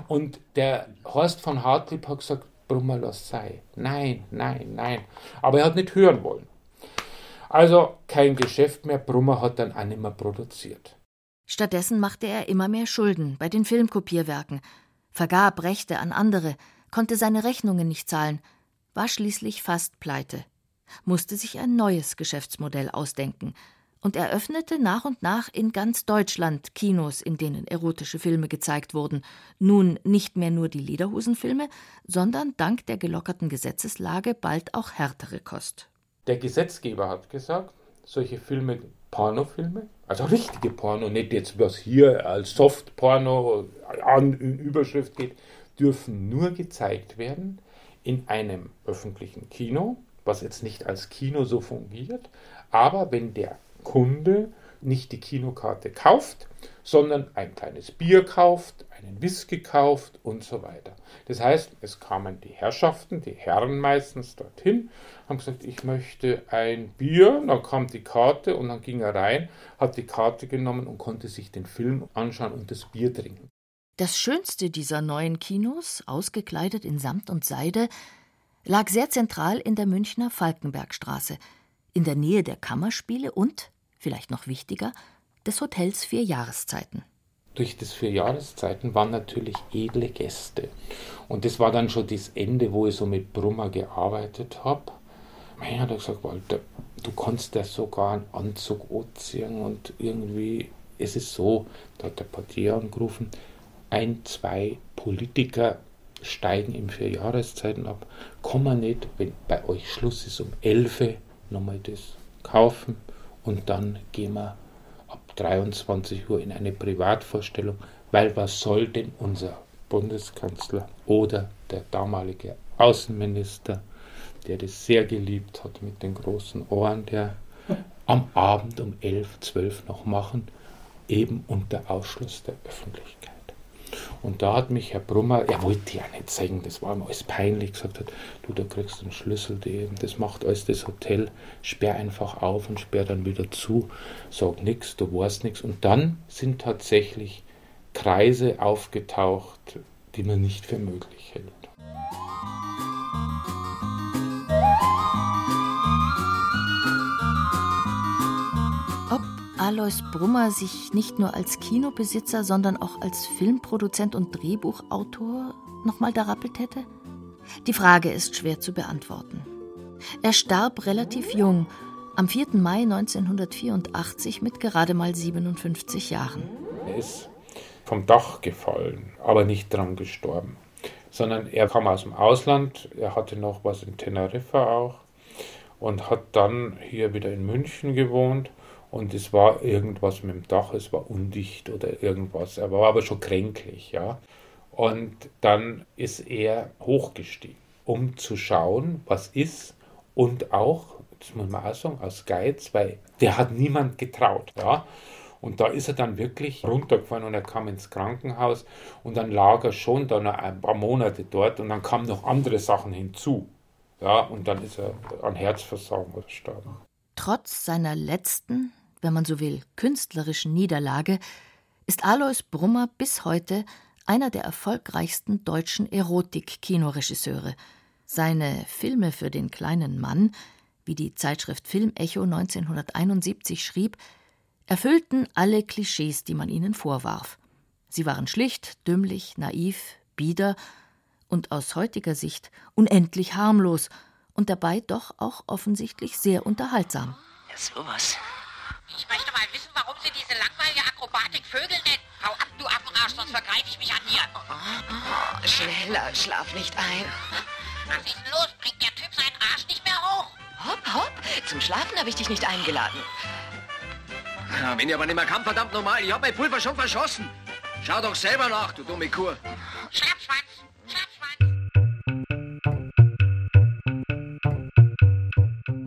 Und der Horst von Hartlieb hat gesagt, Brummer, lass sei. Nein, nein, nein. Aber er hat nicht hören wollen. Also kein Geschäft mehr, Brummer hat dann auch nicht mehr produziert. Stattdessen machte er immer mehr Schulden bei den Filmkopierwerken, vergab Rechte an andere, konnte seine Rechnungen nicht zahlen, war schließlich fast pleite, musste sich ein neues Geschäftsmodell ausdenken und eröffnete nach und nach in ganz Deutschland Kinos, in denen erotische Filme gezeigt wurden. Nun nicht mehr nur die Lederhosenfilme, sondern dank der gelockerten Gesetzeslage bald auch härtere Kost. Der Gesetzgeber hat gesagt, solche Filme, Pornofilme, also richtige Porno, nicht jetzt was hier als Softporno an in Überschrift geht, dürfen nur gezeigt werden in einem öffentlichen Kino, was jetzt nicht als Kino so fungiert, aber wenn der Kunde nicht die Kinokarte kauft, sondern ein kleines Bier kauft, einen Whisky kauft und so weiter. Das heißt, es kamen die Herrschaften, die Herren meistens dorthin, haben gesagt, ich möchte ein Bier, dann kam die Karte und dann ging er rein, hat die Karte genommen und konnte sich den Film anschauen und das Bier trinken. Das schönste dieser neuen Kinos, ausgekleidet in Samt und Seide, lag sehr zentral in der Münchner Falkenbergstraße, in der Nähe der Kammerspiele und vielleicht noch wichtiger, des Hotels Vier Jahreszeiten. Durch das Vier Jahreszeiten waren natürlich edle Gäste. Und das war dann schon das Ende, wo ich so mit Brummer gearbeitet habe. Mein hat gesagt, Walter, du kannst ja sogar einen Anzug anziehen und irgendwie, es ist so, da hat der Portier angerufen, ein, zwei Politiker steigen im Vier Jahreszeiten ab. Kann man nicht, wenn bei euch Schluss ist, um 11 nochmal das kaufen und dann gehen wir ab 23 Uhr in eine Privatvorstellung, weil was soll denn unser Bundeskanzler oder der damalige Außenminister, der das sehr geliebt hat mit den großen Ohren, der am Abend um 11, 12 noch machen, eben unter Ausschluss der Öffentlichkeit. Und da hat mich Herr Brummer, er wollte ja nicht sagen, das war ihm alles peinlich, gesagt hat, du, da kriegst einen Schlüssel, das macht alles das Hotel, sperr einfach auf und sperr dann wieder zu, sag nichts, du weißt nichts. Und dann sind tatsächlich Kreise aufgetaucht, die man nicht für möglich hält. Alois Brummer sich nicht nur als Kinobesitzer, sondern auch als Filmproduzent und Drehbuchautor nochmal darappelt hätte? Die Frage ist schwer zu beantworten. Er starb relativ jung, am 4. Mai 1984 mit gerade mal 57 Jahren. Er ist vom Dach gefallen, aber nicht dran gestorben, sondern er kam aus dem Ausland, er hatte noch was in Teneriffa auch und hat dann hier wieder in München gewohnt und es war irgendwas mit dem Dach, es war undicht oder irgendwas. Er war aber schon kränklich, ja. Und dann ist er hochgestiegen, um zu schauen, was ist und auch, das muss man auch sagen, aus Geiz, weil der hat niemand getraut, ja. Und da ist er dann wirklich runtergefallen und er kam ins Krankenhaus und dann lag er schon dann ein paar Monate dort und dann kamen noch andere Sachen hinzu. Ja, und dann ist er an Herzversagen gestorben. Trotz seiner letzten, wenn man so will, künstlerischen Niederlage, ist Alois Brummer bis heute einer der erfolgreichsten deutschen Erotik-Kinoregisseure. Seine Filme für den kleinen Mann, wie die Zeitschrift Filmecho 1971 schrieb, erfüllten alle Klischees, die man ihnen vorwarf. Sie waren schlicht, dümmlich, naiv, bieder und aus heutiger Sicht unendlich harmlos und dabei doch auch offensichtlich sehr unterhaltsam. Ja, sowas. Ich möchte mal wissen, warum Sie diese langweilige Akrobatik Vögel nennen. Hau ab, du Affenarsch, sonst vergreife ich mich an dir. Oh, schneller, schlaf nicht ein. Was ist denn los? Bringt der Typ seinen Arsch nicht mehr hoch? Hopp, hopp. Zum Schlafen habe ich dich nicht eingeladen. Ja, wenn ihr aber nicht mehr kann, verdammt normal. Ich habe mein Pulver schon verschossen. Schau doch selber nach, du dumme Kur. Schlappschwanz.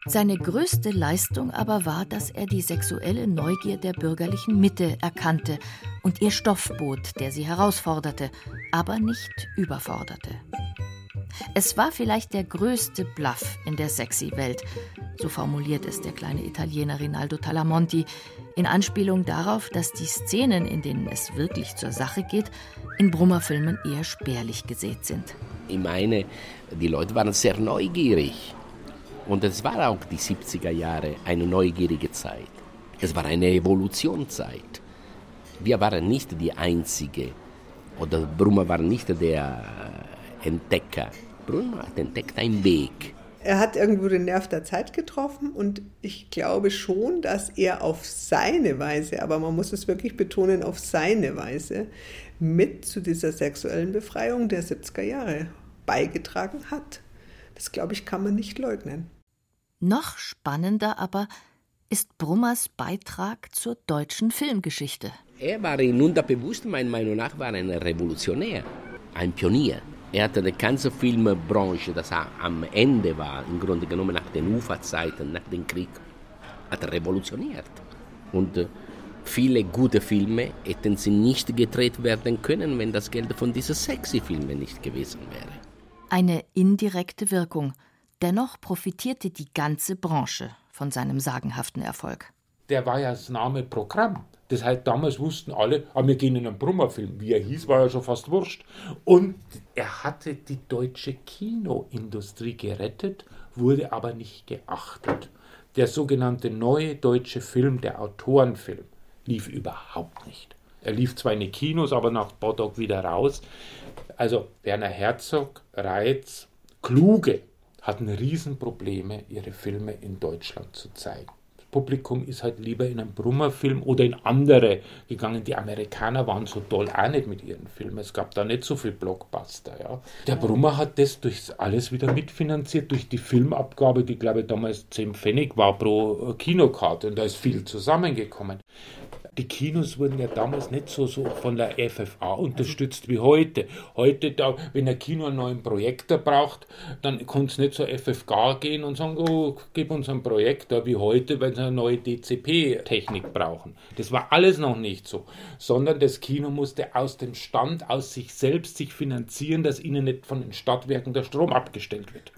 Seine größte Leistung aber war, dass er die sexuelle Neugier der bürgerlichen Mitte erkannte und ihr Stoff bot, der sie herausforderte, aber nicht überforderte. Es war vielleicht der größte Bluff in der sexy Welt, so formuliert es der kleine Italiener Rinaldo Talamonti, in Anspielung darauf, dass die Szenen, in denen es wirklich zur Sache geht, in Brummerfilmen eher spärlich gesät sind. Ich meine, die Leute waren sehr neugierig. Und es war auch die 70er Jahre eine neugierige Zeit. Es war eine Evolutionszeit. Wir waren nicht die Einzige, oder Brummer war nicht der Entdecker. Brummer hat entdeckt einen Weg. Er hat irgendwo den Nerv der Zeit getroffen und ich glaube schon, dass er auf seine Weise, aber man muss es wirklich betonen, auf seine Weise mit zu dieser sexuellen Befreiung der 70er Jahre beigetragen hat. Das glaube ich, kann man nicht leugnen. Noch spannender aber ist Brummers Beitrag zur deutschen Filmgeschichte. Er war in unterbewusst, meiner Meinung nach, war ein Revolutionär, ein Pionier. Er hatte die ganze Filmbranche, das am Ende war, im Grunde genommen nach den Uferzeiten, nach dem Krieg, hat er revolutioniert. Und äh, viele gute Filme hätten sie nicht gedreht werden können, wenn das Geld von diesen sexy Filmen nicht gewesen wäre. Eine indirekte Wirkung. Dennoch profitierte die ganze Branche von seinem sagenhaften Erfolg. Der war ja das Name Programm. Das heißt, damals wussten alle, ah, wir gehen in einen Brummerfilm. Wie er hieß, war ja schon fast wurscht. Und er hatte die deutsche Kinoindustrie gerettet, wurde aber nicht geachtet. Der sogenannte neue deutsche Film, der Autorenfilm, lief überhaupt nicht. Er lief zwar in die Kinos, aber nach Bodog wieder raus. Also Werner Herzog, Reitz, Kluge hatten Riesenprobleme, ihre Filme in Deutschland zu zeigen. Publikum ist halt lieber in einen Brummerfilm oder in andere gegangen. Die Amerikaner waren so toll auch nicht mit ihren Filmen. Es gab da nicht so viel Blockbuster. Ja. Der Brummer hat das durch alles wieder mitfinanziert, durch die Filmabgabe, die glaube ich damals 10 Pfennig war pro Kinokarte. Und da ist viel zusammengekommen die Kinos wurden ja damals nicht so, so von der FFA unterstützt wie heute. Heute, da, wenn ein Kino einen neuen Projektor braucht, dann kann es nicht zur FFK gehen und sagen, oh, gib uns einen Projektor wie heute, weil eine neue DCP-Technik brauchen. Das war alles noch nicht so, sondern das Kino musste aus dem Stand, aus sich selbst sich finanzieren, dass ihnen nicht von den Stadtwerken der Strom abgestellt wird.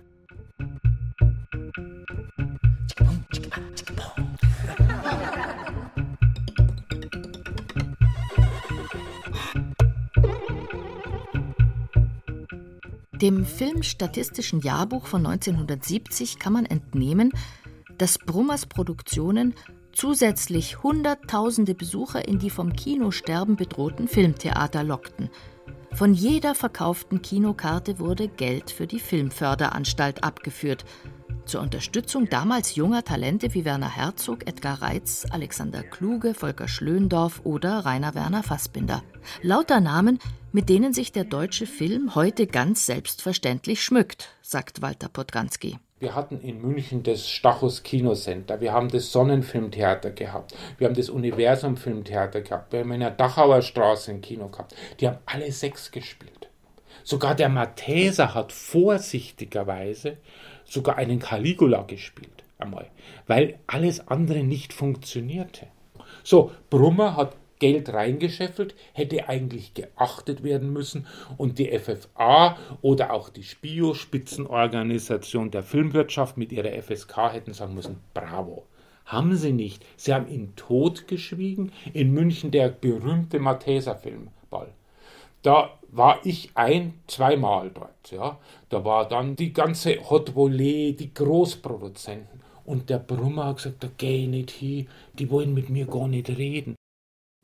Dem Filmstatistischen Jahrbuch von 1970 kann man entnehmen, dass Brummers Produktionen zusätzlich Hunderttausende Besucher in die vom Kinosterben bedrohten Filmtheater lockten. Von jeder verkauften Kinokarte wurde Geld für die Filmförderanstalt abgeführt, zur Unterstützung damals junger Talente wie Werner Herzog, Edgar Reitz, Alexander Kluge, Volker Schlöndorff oder Rainer Werner Fassbinder. Lauter Namen, mit denen sich der deutsche Film heute ganz selbstverständlich schmückt, sagt Walter Podranski. Wir hatten in München das Stachus Kinocenter, wir haben das Sonnenfilmtheater gehabt, wir haben das Universum Filmtheater gehabt, wir haben in der Dachauer Straße ein Kino gehabt. Die haben alle sechs gespielt. Sogar der Matheser hat vorsichtigerweise sogar einen Caligula gespielt einmal, weil alles andere nicht funktionierte. So, Brummer hat Geld reingescheffelt, hätte eigentlich geachtet werden müssen und die FFA oder auch die SPIO, Spitzenorganisation der Filmwirtschaft mit ihrer FSK hätten sagen müssen, bravo. Haben sie nicht. Sie haben ihn totgeschwiegen. In München der berühmte Matheser-Filmball. Da war ich ein, zweimal dort. Ja. Da war dann die ganze Hot Volley, die Großproduzenten. Und der Brummer hat gesagt, da geh ich nicht hin, die wollen mit mir gar nicht reden.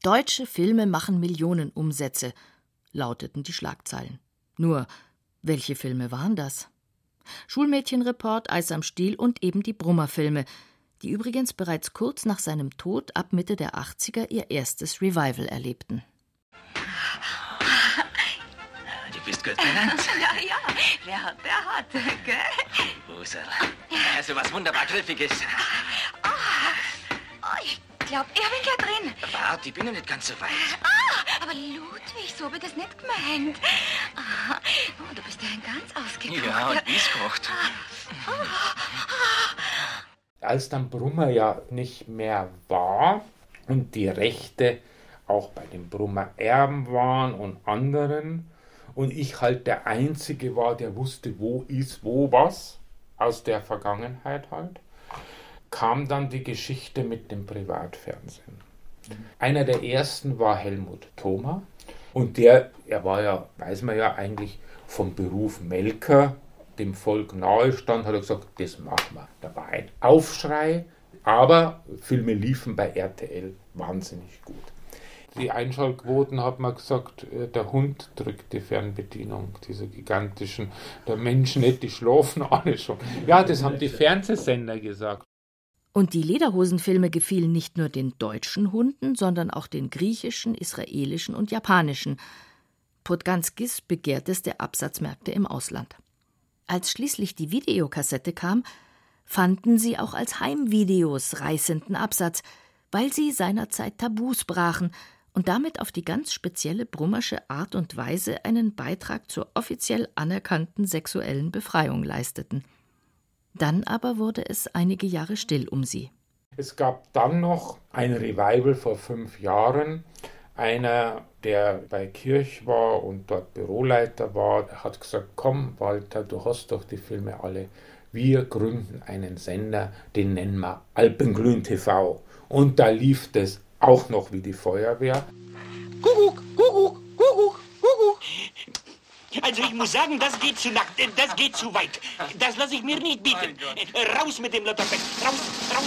Deutsche Filme machen Millionen Umsätze, lauteten die Schlagzeilen. Nur, welche Filme waren das? Schulmädchenreport, Eis am Stiel und eben die Brummer-Filme, die übrigens bereits kurz nach seinem Tod ab Mitte der 80er ihr erstes Revival erlebten. Du bist gut benannt. Ja, ja, wer hat, der hat, gell? Busel. Also was wunderbar Griffiges. Oh, oh, ich glaube, ich bin gleich drin. Warte, ich bin noch nicht ganz so weit. Ah, aber Ludwig, so habe ich das nicht gemeint. Ah, oh, du bist ja ein ganz ausgekocht. Ja, und kocht. Als dann Brummer ja nicht mehr war und die Rechte auch bei den Brummer Erben waren und anderen und ich halt der Einzige war, der wusste, wo ist wo was aus der Vergangenheit halt, kam dann die Geschichte mit dem Privatfernsehen. Einer der ersten war Helmut Thoma und der, er war ja, weiß man ja eigentlich vom Beruf Melker, dem Volk nahe stand, hat er gesagt, das machen wir. Da war ein Aufschrei, aber Filme liefen bei RTL wahnsinnig gut. Die Einschaltquoten hat man gesagt, äh, der Hund drückt die Fernbedienung, diese gigantischen. Der Mensch nicht, die schlafen alle schon. Ja, das haben die Fernsehsender gesagt. Und die Lederhosenfilme gefielen nicht nur den deutschen Hunden, sondern auch den griechischen, israelischen und japanischen. Podganskis begehrteste Absatzmärkte im Ausland. Als schließlich die Videokassette kam, fanden sie auch als Heimvideos reißenden Absatz, weil sie seinerzeit Tabus brachen und damit auf die ganz spezielle brummersche Art und Weise einen Beitrag zur offiziell anerkannten sexuellen Befreiung leisteten. Dann aber wurde es einige Jahre still um sie. Es gab dann noch ein Revival vor fünf Jahren. Einer, der bei Kirch war und dort Büroleiter war, hat gesagt, komm Walter, du hast doch die Filme alle. Wir gründen einen Sender, den nennen wir Alpenglühen TV. Und da lief das auch noch wie die Feuerwehr. Kuckuck, Kuckuck. Also ich muss sagen, das geht zu nackt, das geht zu weit. Das lasse ich mir nicht bieten. Raus mit dem Lotterbeck, raus, raus.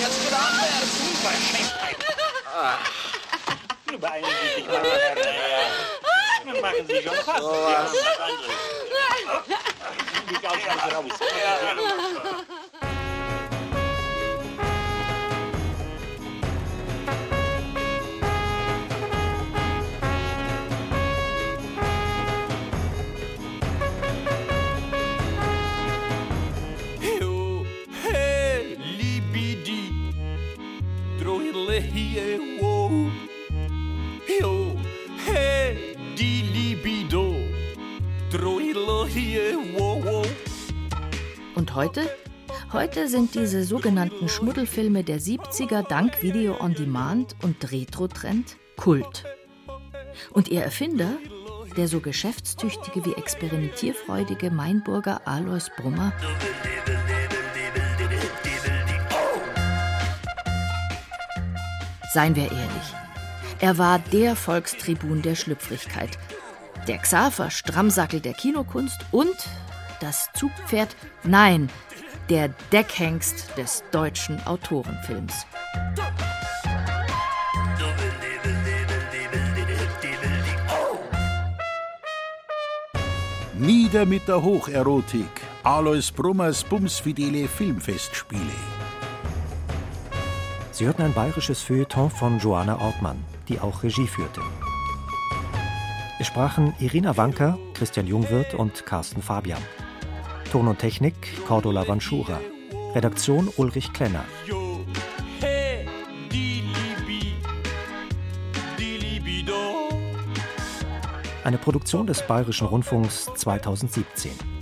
Jetzt wieder abwärts. Unverschämtheit. Beeilen Sie sich mal, Herr. Machen Sie schon fast. Ja, was. Ich aus, raus. Drohile hie, wo. Heo, he, die libido. Und heute? Heute sind diese sogenannten Schmuddelfilme der 70er dank Video on Demand und Retro-Trend Kult. Und ihr Erfinder, der so geschäftstüchtige wie experimentierfreudige Mainburger Alois Brummer, Seien wir ehrlich, er war der Volkstribun der Schlüpfrigkeit, der Xaver Strammsackel der Kinokunst und das Zugpferd, nein, der Deckhengst des deutschen Autorenfilms. Nieder mit der Hocherotik. Alois Brummers bumsfidele Filmfestspiele. Sie hörten ein bayerisches Feuilleton von Joanna Ortmann, die auch Regie führte. Es sprachen Irina Wanker, Christian Jungwirth und Carsten Fabian. Ton und Technik Cordula Vanschura. Redaktion Ulrich Klenner. Eine Produktion des Bayerischen Rundfunks 2017.